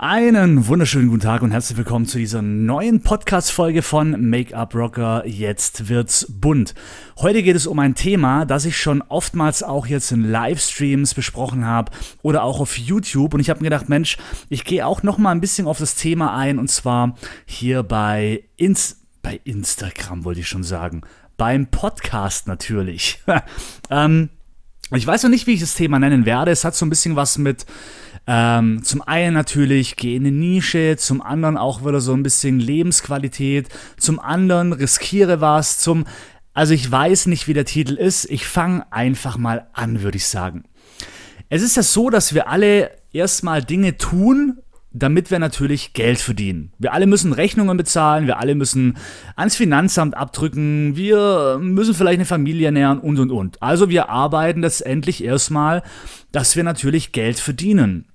Einen wunderschönen guten Tag und herzlich willkommen zu dieser neuen Podcast-Folge von Make-up Rocker. Jetzt wird's bunt. Heute geht es um ein Thema, das ich schon oftmals auch jetzt in Livestreams besprochen habe oder auch auf YouTube. Und ich habe mir gedacht, Mensch, ich gehe auch noch mal ein bisschen auf das Thema ein und zwar hier bei, Ins bei Instagram, wollte ich schon sagen. Beim Podcast natürlich. ähm, ich weiß noch nicht, wie ich das Thema nennen werde. Es hat so ein bisschen was mit ähm, zum einen natürlich geh in eine Nische, zum anderen auch wieder so ein bisschen Lebensqualität, zum anderen riskiere was, zum also ich weiß nicht, wie der Titel ist. Ich fange einfach mal an, würde ich sagen. Es ist ja so, dass wir alle erstmal Dinge tun, damit wir natürlich Geld verdienen. Wir alle müssen Rechnungen bezahlen, wir alle müssen ans Finanzamt abdrücken, wir müssen vielleicht eine Familie ernähren und und und. Also wir arbeiten letztendlich erstmal, dass wir natürlich Geld verdienen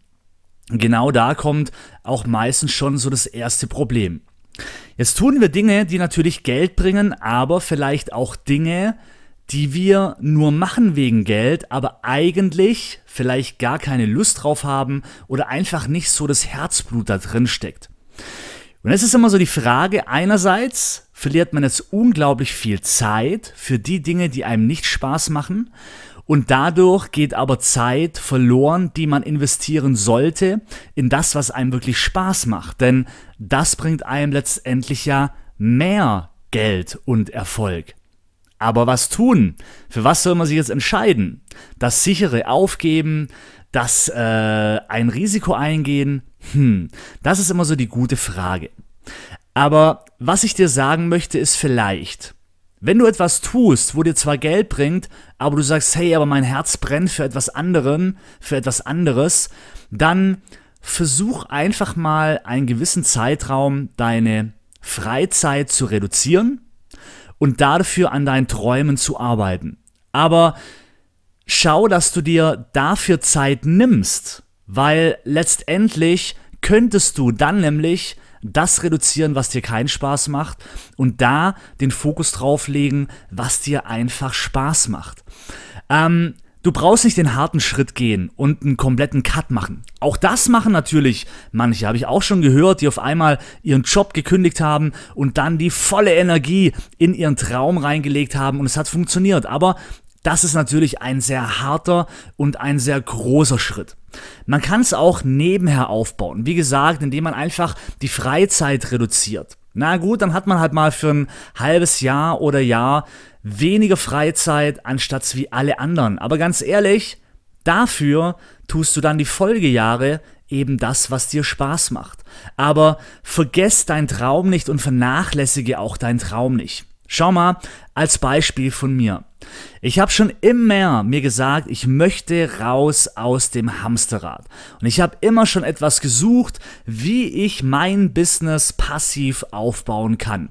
genau da kommt auch meistens schon so das erste Problem. Jetzt tun wir Dinge, die natürlich Geld bringen, aber vielleicht auch Dinge, die wir nur machen wegen Geld, aber eigentlich vielleicht gar keine Lust drauf haben oder einfach nicht so das Herzblut da drin steckt. Und es ist immer so die Frage, einerseits verliert man jetzt unglaublich viel Zeit für die Dinge, die einem nicht Spaß machen und dadurch geht aber Zeit verloren, die man investieren sollte in das, was einem wirklich Spaß macht. Denn das bringt einem letztendlich ja mehr Geld und Erfolg. Aber was tun? Für was soll man sich jetzt entscheiden? Das sichere aufgeben, das äh, ein Risiko eingehen? Hm, das ist immer so die gute Frage. Aber was ich dir sagen möchte, ist vielleicht, wenn du etwas tust, wo dir zwar Geld bringt, aber du sagst, hey, aber mein Herz brennt für etwas anderen, für etwas anderes, dann versuch einfach mal einen gewissen Zeitraum deine Freizeit zu reduzieren und dafür an deinen Träumen zu arbeiten. Aber schau, dass du dir dafür Zeit nimmst, weil letztendlich könntest du dann nämlich das reduzieren, was dir keinen Spaß macht und da den Fokus drauf legen, was dir einfach Spaß macht. Ähm, Du brauchst nicht den harten Schritt gehen und einen kompletten Cut machen. Auch das machen natürlich manche, habe ich auch schon gehört, die auf einmal ihren Job gekündigt haben und dann die volle Energie in ihren Traum reingelegt haben und es hat funktioniert. Aber das ist natürlich ein sehr harter und ein sehr großer Schritt. Man kann es auch nebenher aufbauen. Wie gesagt, indem man einfach die Freizeit reduziert. Na gut, dann hat man halt mal für ein halbes Jahr oder Jahr weniger Freizeit anstatt wie alle anderen. Aber ganz ehrlich, dafür tust du dann die Folgejahre eben das, was dir Spaß macht. Aber vergess deinen Traum nicht und vernachlässige auch deinen Traum nicht. Schau mal, als Beispiel von mir. Ich habe schon immer mir gesagt, ich möchte raus aus dem Hamsterrad. Und ich habe immer schon etwas gesucht, wie ich mein Business passiv aufbauen kann.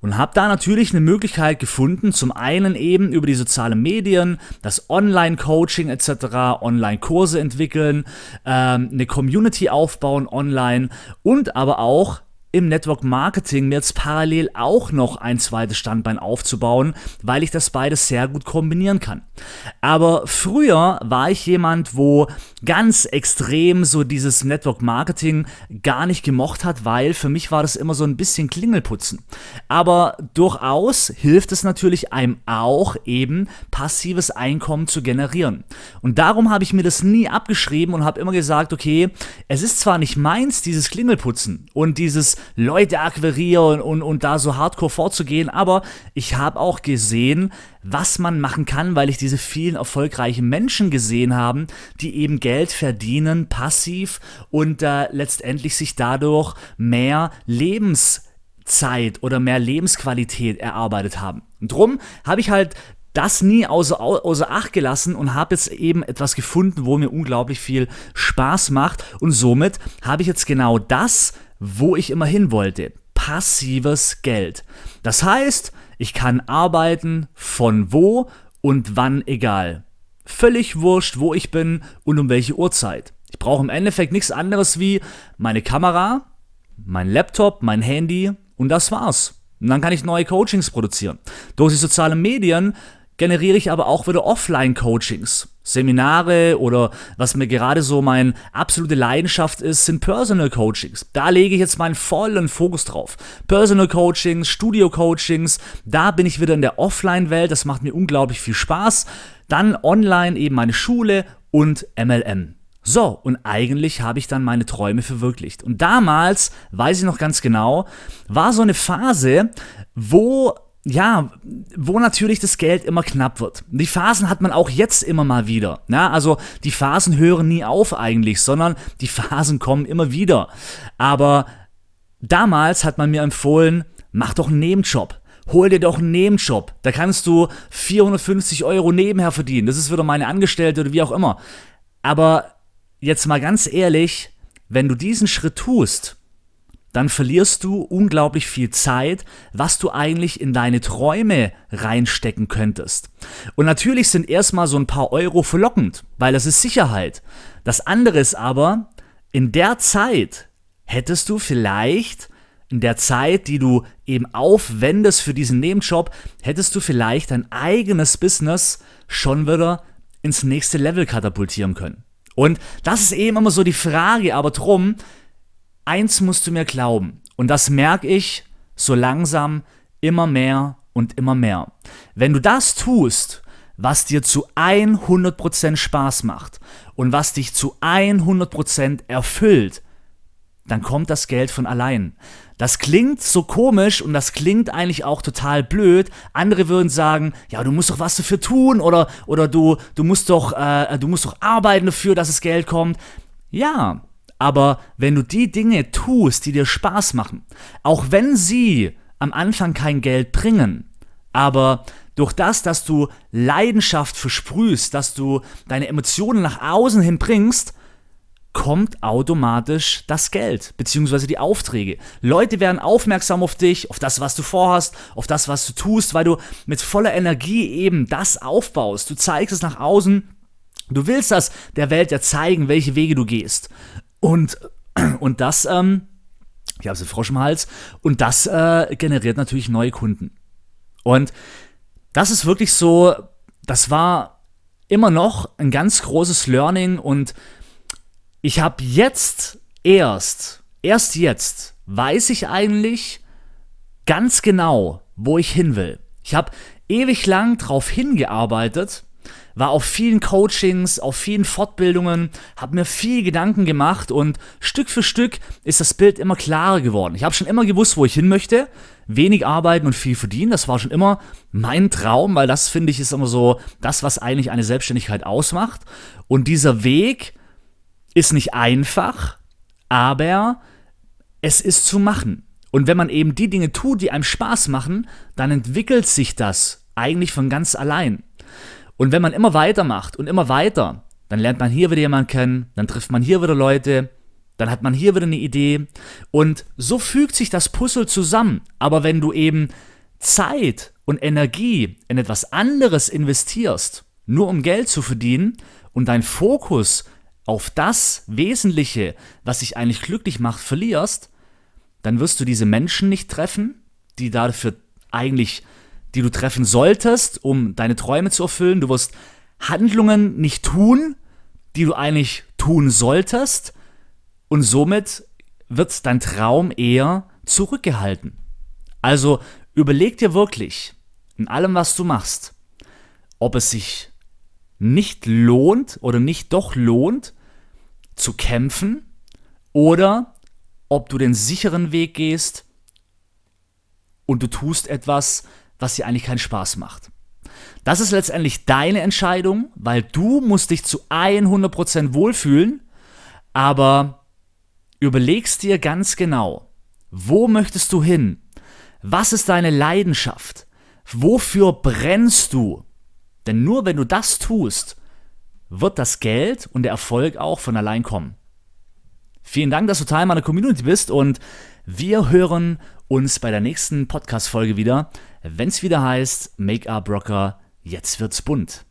Und habe da natürlich eine Möglichkeit gefunden, zum einen eben über die sozialen Medien, das Online-Coaching etc., Online-Kurse entwickeln, ähm, eine Community aufbauen online und aber auch im Network Marketing mir jetzt parallel auch noch ein zweites Standbein aufzubauen, weil ich das beides sehr gut kombinieren kann. Aber früher war ich jemand, wo ganz extrem so dieses Network Marketing gar nicht gemocht hat, weil für mich war das immer so ein bisschen Klingelputzen. Aber durchaus hilft es natürlich einem auch eben passives Einkommen zu generieren. Und darum habe ich mir das nie abgeschrieben und habe immer gesagt, okay, es ist zwar nicht meins, dieses Klingelputzen und dieses Leute akquirieren und, und da so hardcore vorzugehen, aber ich habe auch gesehen, was man machen kann, weil ich diese vielen erfolgreichen Menschen gesehen habe, die eben Geld verdienen, passiv und äh, letztendlich sich dadurch mehr Lebenszeit oder mehr Lebensqualität erarbeitet haben. Drum habe ich halt das nie außer, außer Acht gelassen und habe jetzt eben etwas gefunden, wo mir unglaublich viel Spaß macht. Und somit habe ich jetzt genau das wo ich immer hin wollte. Passives Geld. Das heißt, ich kann arbeiten von wo und wann egal. Völlig wurscht, wo ich bin und um welche Uhrzeit. Ich brauche im Endeffekt nichts anderes wie meine Kamera, mein Laptop, mein Handy und das war's. Und dann kann ich neue Coachings produzieren. Durch die sozialen Medien generiere ich aber auch wieder Offline-Coachings. Seminare oder was mir gerade so meine absolute Leidenschaft ist, sind Personal Coachings. Da lege ich jetzt meinen vollen Fokus drauf. Personal Coachings, Studio Coachings, da bin ich wieder in der Offline-Welt, das macht mir unglaublich viel Spaß. Dann online eben meine Schule und MLM. So, und eigentlich habe ich dann meine Träume verwirklicht. Und damals, weiß ich noch ganz genau, war so eine Phase, wo ja, wo natürlich das Geld immer knapp wird. Die Phasen hat man auch jetzt immer mal wieder. Ja, also die Phasen hören nie auf eigentlich, sondern die Phasen kommen immer wieder. Aber damals hat man mir empfohlen, mach doch einen Nebenjob. Hol dir doch einen Nebenjob. Da kannst du 450 Euro nebenher verdienen. Das ist wieder meine Angestellte oder wie auch immer. Aber jetzt mal ganz ehrlich, wenn du diesen Schritt tust, dann verlierst du unglaublich viel Zeit, was du eigentlich in deine Träume reinstecken könntest. Und natürlich sind erstmal so ein paar Euro verlockend, weil das ist Sicherheit. Das andere ist aber, in der Zeit hättest du vielleicht, in der Zeit, die du eben aufwendest für diesen Nebenjob, hättest du vielleicht dein eigenes Business schon wieder ins nächste Level katapultieren können. Und das ist eben immer so die Frage, aber drum, eins musst du mir glauben, und das merke ich so langsam immer mehr und immer mehr. Wenn du das tust, was dir zu 100% Spaß macht und was dich zu 100% erfüllt, dann kommt das Geld von allein. Das klingt so komisch und das klingt eigentlich auch total blöd. Andere würden sagen, ja, du musst doch was dafür tun oder, oder du, du, musst doch, äh, du musst doch arbeiten dafür, dass das Geld kommt. Ja, aber wenn du die Dinge tust, die dir Spaß machen, auch wenn sie am Anfang kein Geld bringen, aber durch das, dass du Leidenschaft versprühst, dass du deine Emotionen nach außen hin bringst, kommt automatisch das Geld bzw. die Aufträge. Leute werden aufmerksam auf dich, auf das, was du vorhast, auf das, was du tust, weil du mit voller Energie eben das aufbaust. Du zeigst es nach außen. Du willst das der Welt ja zeigen, welche Wege du gehst. Und, und das, ähm, ich habe einen Frosch im Hals, und das äh, generiert natürlich neue Kunden. Und das ist wirklich so, das war immer noch ein ganz großes Learning und ich habe jetzt erst, erst jetzt, weiß ich eigentlich ganz genau, wo ich hin will. Ich habe ewig lang drauf hingearbeitet, war auf vielen Coachings, auf vielen Fortbildungen, habe mir viel Gedanken gemacht und Stück für Stück ist das Bild immer klarer geworden. Ich habe schon immer gewusst, wo ich hin möchte. Wenig arbeiten und viel verdienen, das war schon immer mein Traum, weil das finde ich ist immer so das, was eigentlich eine Selbstständigkeit ausmacht. Und dieser Weg ist nicht einfach, aber es ist zu machen. Und wenn man eben die Dinge tut, die einem Spaß machen, dann entwickelt sich das eigentlich von ganz allein. Und wenn man immer weitermacht und immer weiter, dann lernt man hier wieder jemanden kennen, dann trifft man hier wieder Leute, dann hat man hier wieder eine Idee und so fügt sich das Puzzle zusammen. Aber wenn du eben Zeit und Energie in etwas anderes investierst, nur um Geld zu verdienen und dein Fokus auf das Wesentliche, was dich eigentlich glücklich macht, verlierst, dann wirst du diese Menschen nicht treffen, die dafür eigentlich die du treffen solltest, um deine Träume zu erfüllen. Du wirst Handlungen nicht tun, die du eigentlich tun solltest. Und somit wird dein Traum eher zurückgehalten. Also überleg dir wirklich in allem, was du machst, ob es sich nicht lohnt oder nicht doch lohnt, zu kämpfen oder ob du den sicheren Weg gehst und du tust etwas, was dir eigentlich keinen Spaß macht. Das ist letztendlich deine Entscheidung, weil du musst dich zu 100% wohlfühlen, aber überlegst dir ganz genau, wo möchtest du hin? Was ist deine Leidenschaft? Wofür brennst du? Denn nur wenn du das tust, wird das Geld und der Erfolg auch von allein kommen. Vielen Dank, dass du Teil meiner Community bist und wir hören uns bei der nächsten Podcast-Folge wieder wenn es wieder heißt Make-up Rocker, jetzt wird's bunt.